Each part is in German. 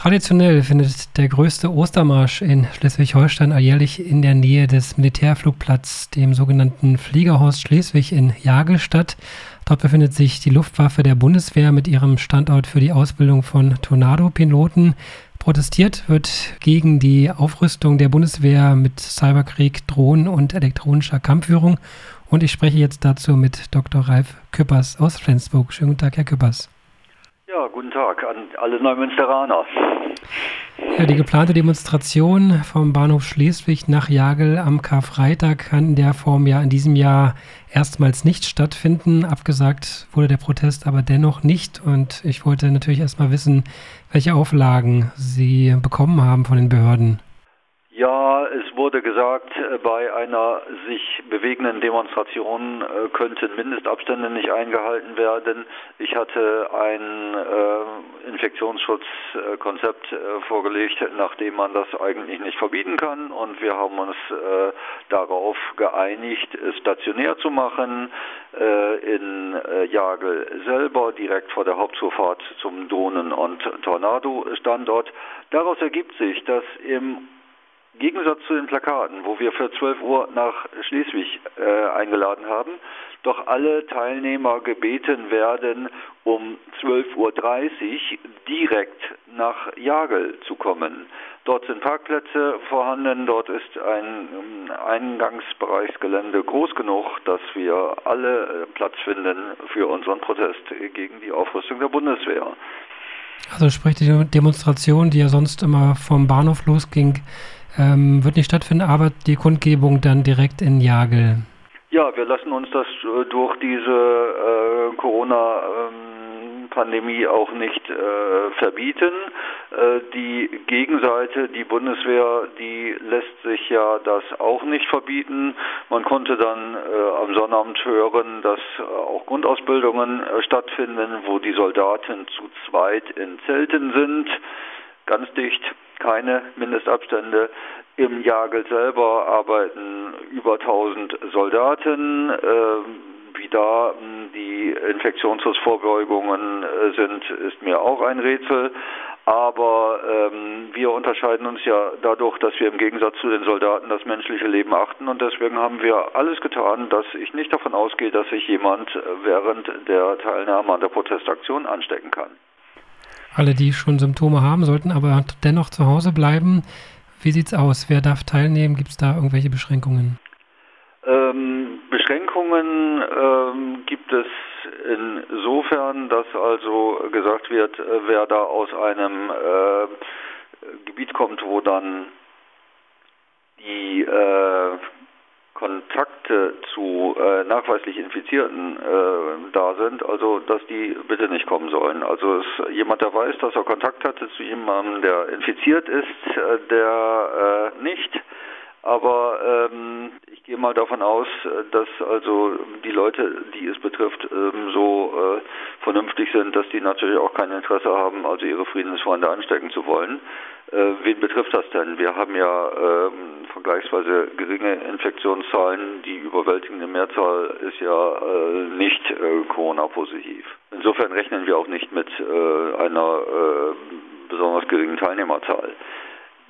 Traditionell findet der größte Ostermarsch in Schleswig-Holstein alljährlich in der Nähe des Militärflugplatzes, dem sogenannten Fliegerhorst Schleswig in Jagel statt. Dort befindet sich die Luftwaffe der Bundeswehr mit ihrem Standort für die Ausbildung von Tornado-Piloten. Protestiert wird gegen die Aufrüstung der Bundeswehr mit Cyberkrieg, Drohnen und elektronischer Kampfführung. Und ich spreche jetzt dazu mit Dr. Ralf Küppers aus Flensburg. Schönen guten Tag, Herr Küppers. Guten Tag an alle Neumünsteraner. Ja, die geplante Demonstration vom Bahnhof Schleswig nach Jagel am Karfreitag kann in der Form ja in diesem Jahr erstmals nicht stattfinden. Abgesagt wurde der Protest aber dennoch nicht. Und ich wollte natürlich erstmal wissen, welche Auflagen Sie bekommen haben von den Behörden. Ja, es wurde gesagt, äh, bei einer sich bewegenden Demonstration äh, könnten Mindestabstände nicht eingehalten werden. Ich hatte ein äh, Infektionsschutzkonzept vorgelegt, nachdem man das eigentlich nicht verbieten kann. Und wir haben uns darauf geeinigt, es stationär zu machen in Jagel selber, direkt vor der Hauptzufahrt zum Drohnen- und Tornado-Standort. Daraus ergibt sich, dass im Gegensatz zu den Plakaten, wo wir für 12 Uhr nach Schleswig äh, eingeladen haben, doch alle Teilnehmer gebeten werden, um 12.30 Uhr direkt nach Jagel zu kommen. Dort sind Parkplätze vorhanden, dort ist ein ähm, Eingangsbereichsgelände groß genug, dass wir alle äh, Platz finden für unseren Protest gegen die Aufrüstung der Bundeswehr. Also sprich die Demonstration, die ja sonst immer vom Bahnhof losging, ähm, wird nicht stattfinden, aber die Kundgebung dann direkt in Jagel. Ja, wir lassen uns das äh, durch diese äh, Corona ähm, Pandemie auch nicht äh, verbieten. Äh, die Gegenseite, die Bundeswehr, die lässt sich ja das auch nicht verbieten. Man konnte dann äh, am Sonnabend hören, dass äh, auch Grundausbildungen stattfinden, wo die Soldaten zu zweit in Zelten sind, ganz dicht keine Mindestabstände. Im Jagel selber arbeiten über 1000 Soldaten. Äh, wie da hm, die Infektionsschutzvorbeugungen äh, sind, ist mir auch ein Rätsel. Aber ähm, wir unterscheiden uns ja dadurch, dass wir im Gegensatz zu den Soldaten das menschliche Leben achten. Und deswegen haben wir alles getan, dass ich nicht davon ausgehe, dass sich jemand während der Teilnahme an der Protestaktion anstecken kann. Alle, die schon Symptome haben, sollten aber dennoch zu Hause bleiben. Wie sieht es aus? Wer darf teilnehmen? Gibt es da irgendwelche Beschränkungen? Ähm, Beschränkungen ähm, gibt es insofern, dass also gesagt wird, äh, wer da aus einem äh, Gebiet kommt, wo dann die äh, Kontakte zu äh, nachweislich Infizierten äh, da sind, also dass die bitte nicht kommen sollen. Also es, jemand, der weiß, dass er Kontakt hatte zu jemandem, der infiziert ist, äh, der äh, nicht. Aber ähm, ich gehe mal davon aus, dass also die Leute, die es betrifft, ähm, so äh, vernünftig sind, dass die natürlich auch kein Interesse haben, also ihre Friedensfreunde anstecken zu wollen. Äh, wen betrifft das denn? Wir haben ja ähm, vergleichsweise geringe Infektionszahlen. Die überwältigende Mehrzahl ist ja äh, nicht äh, Corona-positiv. Insofern rechnen wir auch nicht mit äh, einer äh, besonders geringen Teilnehmerzahl.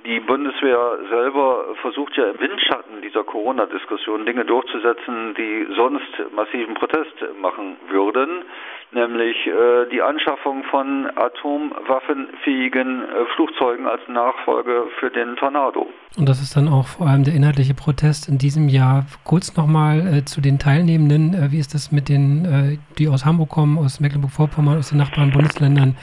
Die Bundeswehr selber versucht ja im Windschatten dieser Corona-Diskussion Dinge durchzusetzen, die sonst massiven Protest machen würden, nämlich äh, die Anschaffung von atomwaffenfähigen äh, Flugzeugen als Nachfolge für den Tornado. Und das ist dann auch vor allem der inhaltliche Protest in diesem Jahr. Kurz nochmal äh, zu den Teilnehmenden. Äh, wie ist das mit den, äh, die aus Hamburg kommen, aus Mecklenburg-Vorpommern, aus den nachbarn Bundesländern?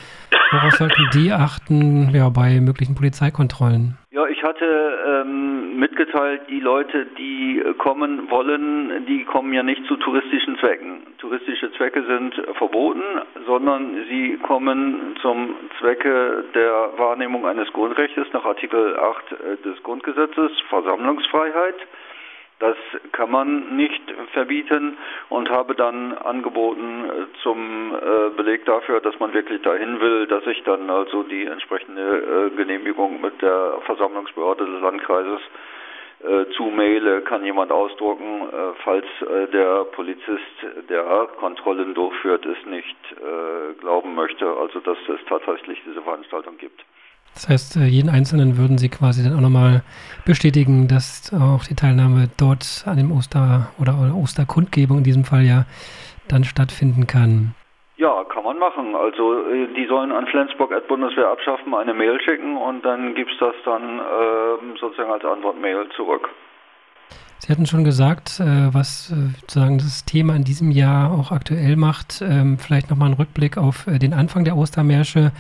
Worauf sollten die achten ja, bei möglichen Polizeikontrollen? Ja, ich hatte ähm, mitgeteilt, die Leute, die kommen wollen, die kommen ja nicht zu touristischen Zwecken. Touristische Zwecke sind verboten, sondern sie kommen zum Zwecke der Wahrnehmung eines Grundrechts nach Artikel 8 äh, des Grundgesetzes, Versammlungsfreiheit. Das kann man nicht verbieten und habe dann angeboten äh, zum äh, Beleg dafür, dass man wirklich dahin will, dass ich dann also die entsprechende äh, Genehmigung mit der Versammlungsbehörde des Landkreises zu maile, kann jemand ausdrucken, falls der Polizist, der Kontrollen durchführt, es nicht glauben möchte, also dass es tatsächlich diese Veranstaltung gibt. Das heißt, äh, jeden Einzelnen würden Sie quasi dann auch nochmal bestätigen, dass auch die Teilnahme dort an dem Oster- oder Osterkundgebung in diesem Fall ja dann stattfinden kann. Ja, kann man machen. Also äh, die sollen an Flensburg at Bundeswehr abschaffen eine Mail schicken und dann gibt es das dann äh, sozusagen als Antwortmail zurück. Sie hatten schon gesagt, äh, was äh, sozusagen das Thema in diesem Jahr auch aktuell macht. Ähm, vielleicht nochmal ein Rückblick auf den Anfang der Ostermärsche.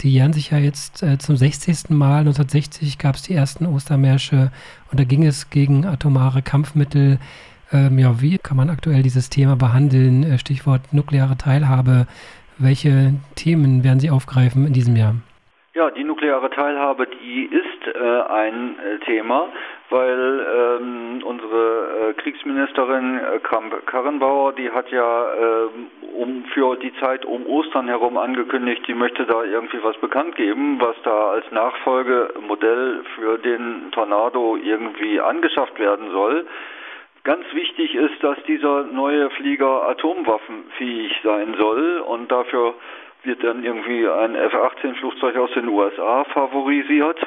Die jähren sich ja jetzt zum 60. Mal. 1960 gab es die ersten Ostermärsche und da ging es gegen atomare Kampfmittel. Ähm, ja, wie kann man aktuell dieses Thema behandeln? Stichwort nukleare Teilhabe. Welche Themen werden Sie aufgreifen in diesem Jahr? Ja, die nukleare Teilhabe, die ist äh, ein äh, Thema, weil ähm, unsere äh, Kriegsministerin äh, Kramp-Karrenbauer, die hat ja ähm, um für die Zeit um Ostern herum angekündigt, die möchte da irgendwie was bekannt geben, was da als Nachfolgemodell für den Tornado irgendwie angeschafft werden soll. Ganz wichtig ist, dass dieser neue Flieger atomwaffenfähig sein soll und dafür wird dann irgendwie ein F-18-Flugzeug aus den USA favorisiert.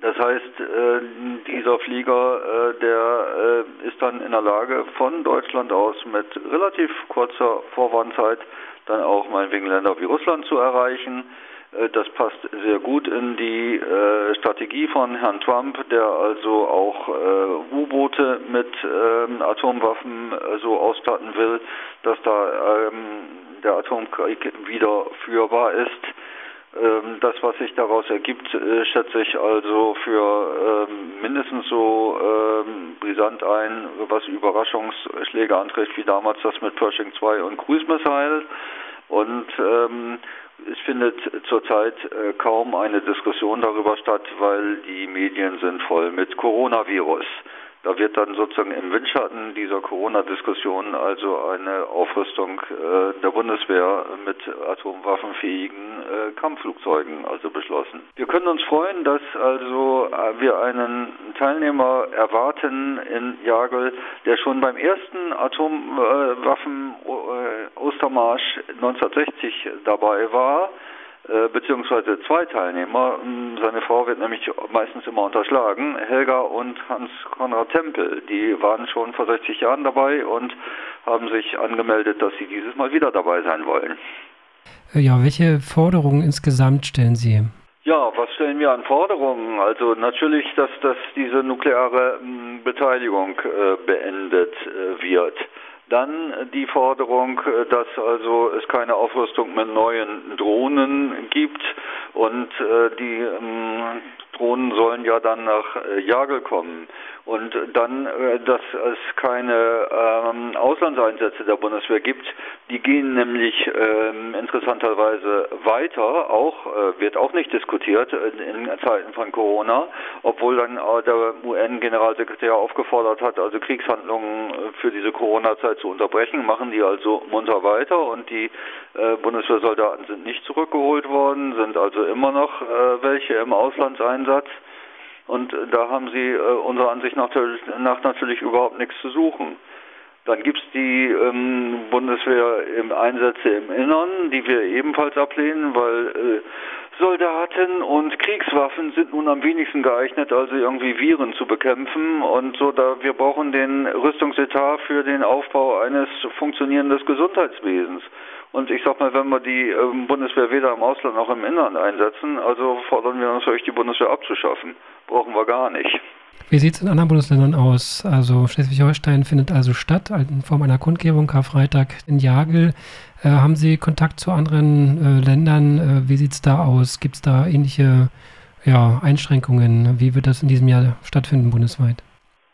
Das heißt, äh, dieser Flieger, äh, der äh, ist dann in der Lage, von Deutschland aus mit relativ kurzer Vorwarnzeit dann auch meinetwegen Länder wie Russland zu erreichen. Äh, das passt sehr gut in die äh, Strategie von Herrn Trump, der also auch äh, U-Boote mit ähm, Atomwaffen so ausstatten will, dass da ähm, der Atomkrieg wieder führbar ist. Ähm, das, was sich daraus ergibt, äh, schätze ich also für ähm, mindestens so ähm, brisant ein, was Überraschungsschläge antrifft, wie damals das mit Pershing 2 und Cruise Missile. Und es findet zurzeit äh, kaum eine Diskussion darüber statt, weil die Medien sind voll mit Coronavirus. Da wird dann sozusagen im Windschatten dieser Corona-Diskussion also eine Aufrüstung äh, der Bundeswehr mit atomwaffenfähigen äh, Kampfflugzeugen also beschlossen. Wir können uns freuen, dass also äh, wir einen Teilnehmer erwarten in Jagel, der schon beim ersten Atomwaffen-Ostermarsch äh, 1960 dabei war äh, beziehungsweise zwei Teilnehmer. Ähm, seine Frau wird nämlich meistens immer unterschlagen, Helga und Hans-Konrad Tempel. Die waren schon vor 60 Jahren dabei und haben sich angemeldet, dass sie dieses Mal wieder dabei sein wollen. Äh, ja, welche Forderungen insgesamt stellen Sie? Ja, was stellen wir an Forderungen? Also natürlich, dass, dass diese nukleare m, Beteiligung äh, beendet äh, wird. Dann die Forderung, äh, dass also es keine Aufrüstung mit neuen Drohnen gibt. Und äh, die Drohnen sollen ja dann nach äh, Jagel kommen. Und dann, äh, dass es keine ähm, Auslandseinsätze der Bundeswehr gibt, die gehen nämlich ähm, interessanterweise weiter, auch äh, wird auch nicht diskutiert in, in, Zeiten von Corona, obwohl dann äh, der UN-Generalsekretär aufgefordert hat, also Kriegshandlungen für diese Corona-Zeit zu unterbrechen, machen die also munter weiter und die äh, Bundeswehrsoldaten sind nicht zurückgeholt worden, sind also immer noch äh, welche im Auslandseinsatz. Und da haben sie äh, unserer Ansicht nach, nach, natürlich überhaupt nichts zu suchen. Dann gibt es die ähm, Bundeswehr im Einsätze im Innern, die wir ebenfalls ablehnen, weil äh, Soldaten und Kriegswaffen sind nun am wenigsten geeignet, also irgendwie Viren zu bekämpfen. Und so da wir brauchen den Rüstungsetat für den Aufbau eines funktionierenden Gesundheitswesens. Und ich sag mal, wenn wir die ähm, Bundeswehr weder im Ausland noch im Inland einsetzen, also fordern wir uns euch, die Bundeswehr abzuschaffen. Brauchen wir gar nicht. Wie sieht es in anderen Bundesländern aus? Also Schleswig-Holstein findet also statt in Form einer Kundgebung Karfreitag in Jagel. Äh, haben Sie Kontakt zu anderen äh, Ländern? Äh, wie sieht es da aus? Gibt es da ähnliche ja, Einschränkungen? Wie wird das in diesem Jahr stattfinden bundesweit?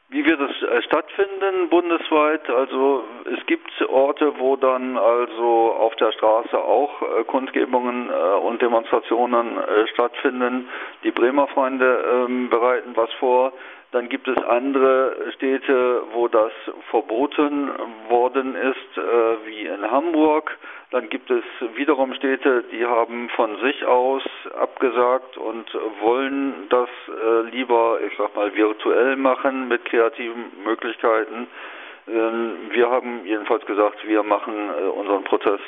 Wie wird es äh, stattfinden bundesweit? Also es gibt Orte, wo dann also auf der Straße auch äh, Kundgebungen äh, und Demonstrationen stattfinden. Die Bremer Freunde ähm, bereiten was vor. Dann gibt es andere Städte, wo das verboten worden ist, äh, wie in Hamburg. Dann gibt es wiederum Städte, die haben von sich aus abgesagt und wollen das äh, lieber, ich sag mal, virtuell machen mit kreativen Möglichkeiten. Ähm, wir haben jedenfalls gesagt, wir machen äh, unseren Protest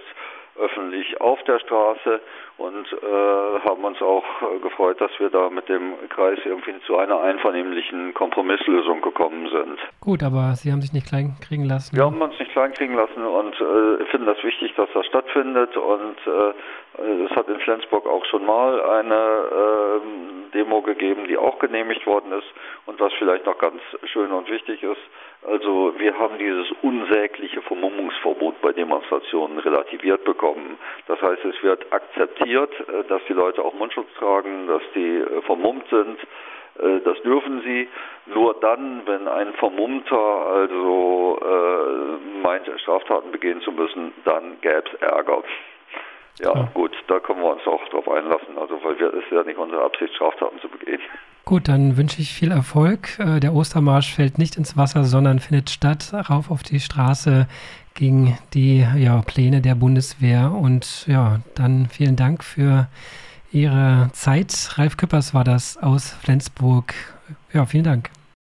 öffentlich auf der Straße und äh, haben uns auch äh, gefreut, dass wir da mit dem Kreis irgendwie zu einer einvernehmlichen Kompromisslösung gekommen sind. Gut, aber Sie haben sich nicht kleinkriegen lassen. Wir haben uns nicht kleinkriegen lassen und äh, finden das wichtig, dass das stattfindet und äh, es hat in Flensburg auch schon mal eine ähm, Demo gegeben, die auch genehmigt worden ist und was vielleicht noch ganz schön und wichtig ist, also wir haben dieses unsägliche Vermummungsverbot bei Demonstrationen relativiert bekommen. Das heißt, es wird akzeptiert, äh, dass die Leute auch Mundschutz tragen, dass die äh, vermummt sind. Äh, das dürfen sie. Nur dann, wenn ein Vermummter also äh, meint, Straftaten begehen zu müssen, dann gäbe es Ärger. Ja, gut, da können wir uns auch drauf einlassen, weil wir, ist ja nicht unsere Absicht, Straftaten zu begehen. Gut, dann wünsche ich viel Erfolg. Äh, der Ostermarsch fällt nicht ins Wasser, sondern findet statt, rauf auf die Straße gegen die ja, Pläne der Bundeswehr. Und ja, dann vielen Dank für Ihre Zeit. Ralf Küppers war das aus Flensburg. Ja, vielen Dank.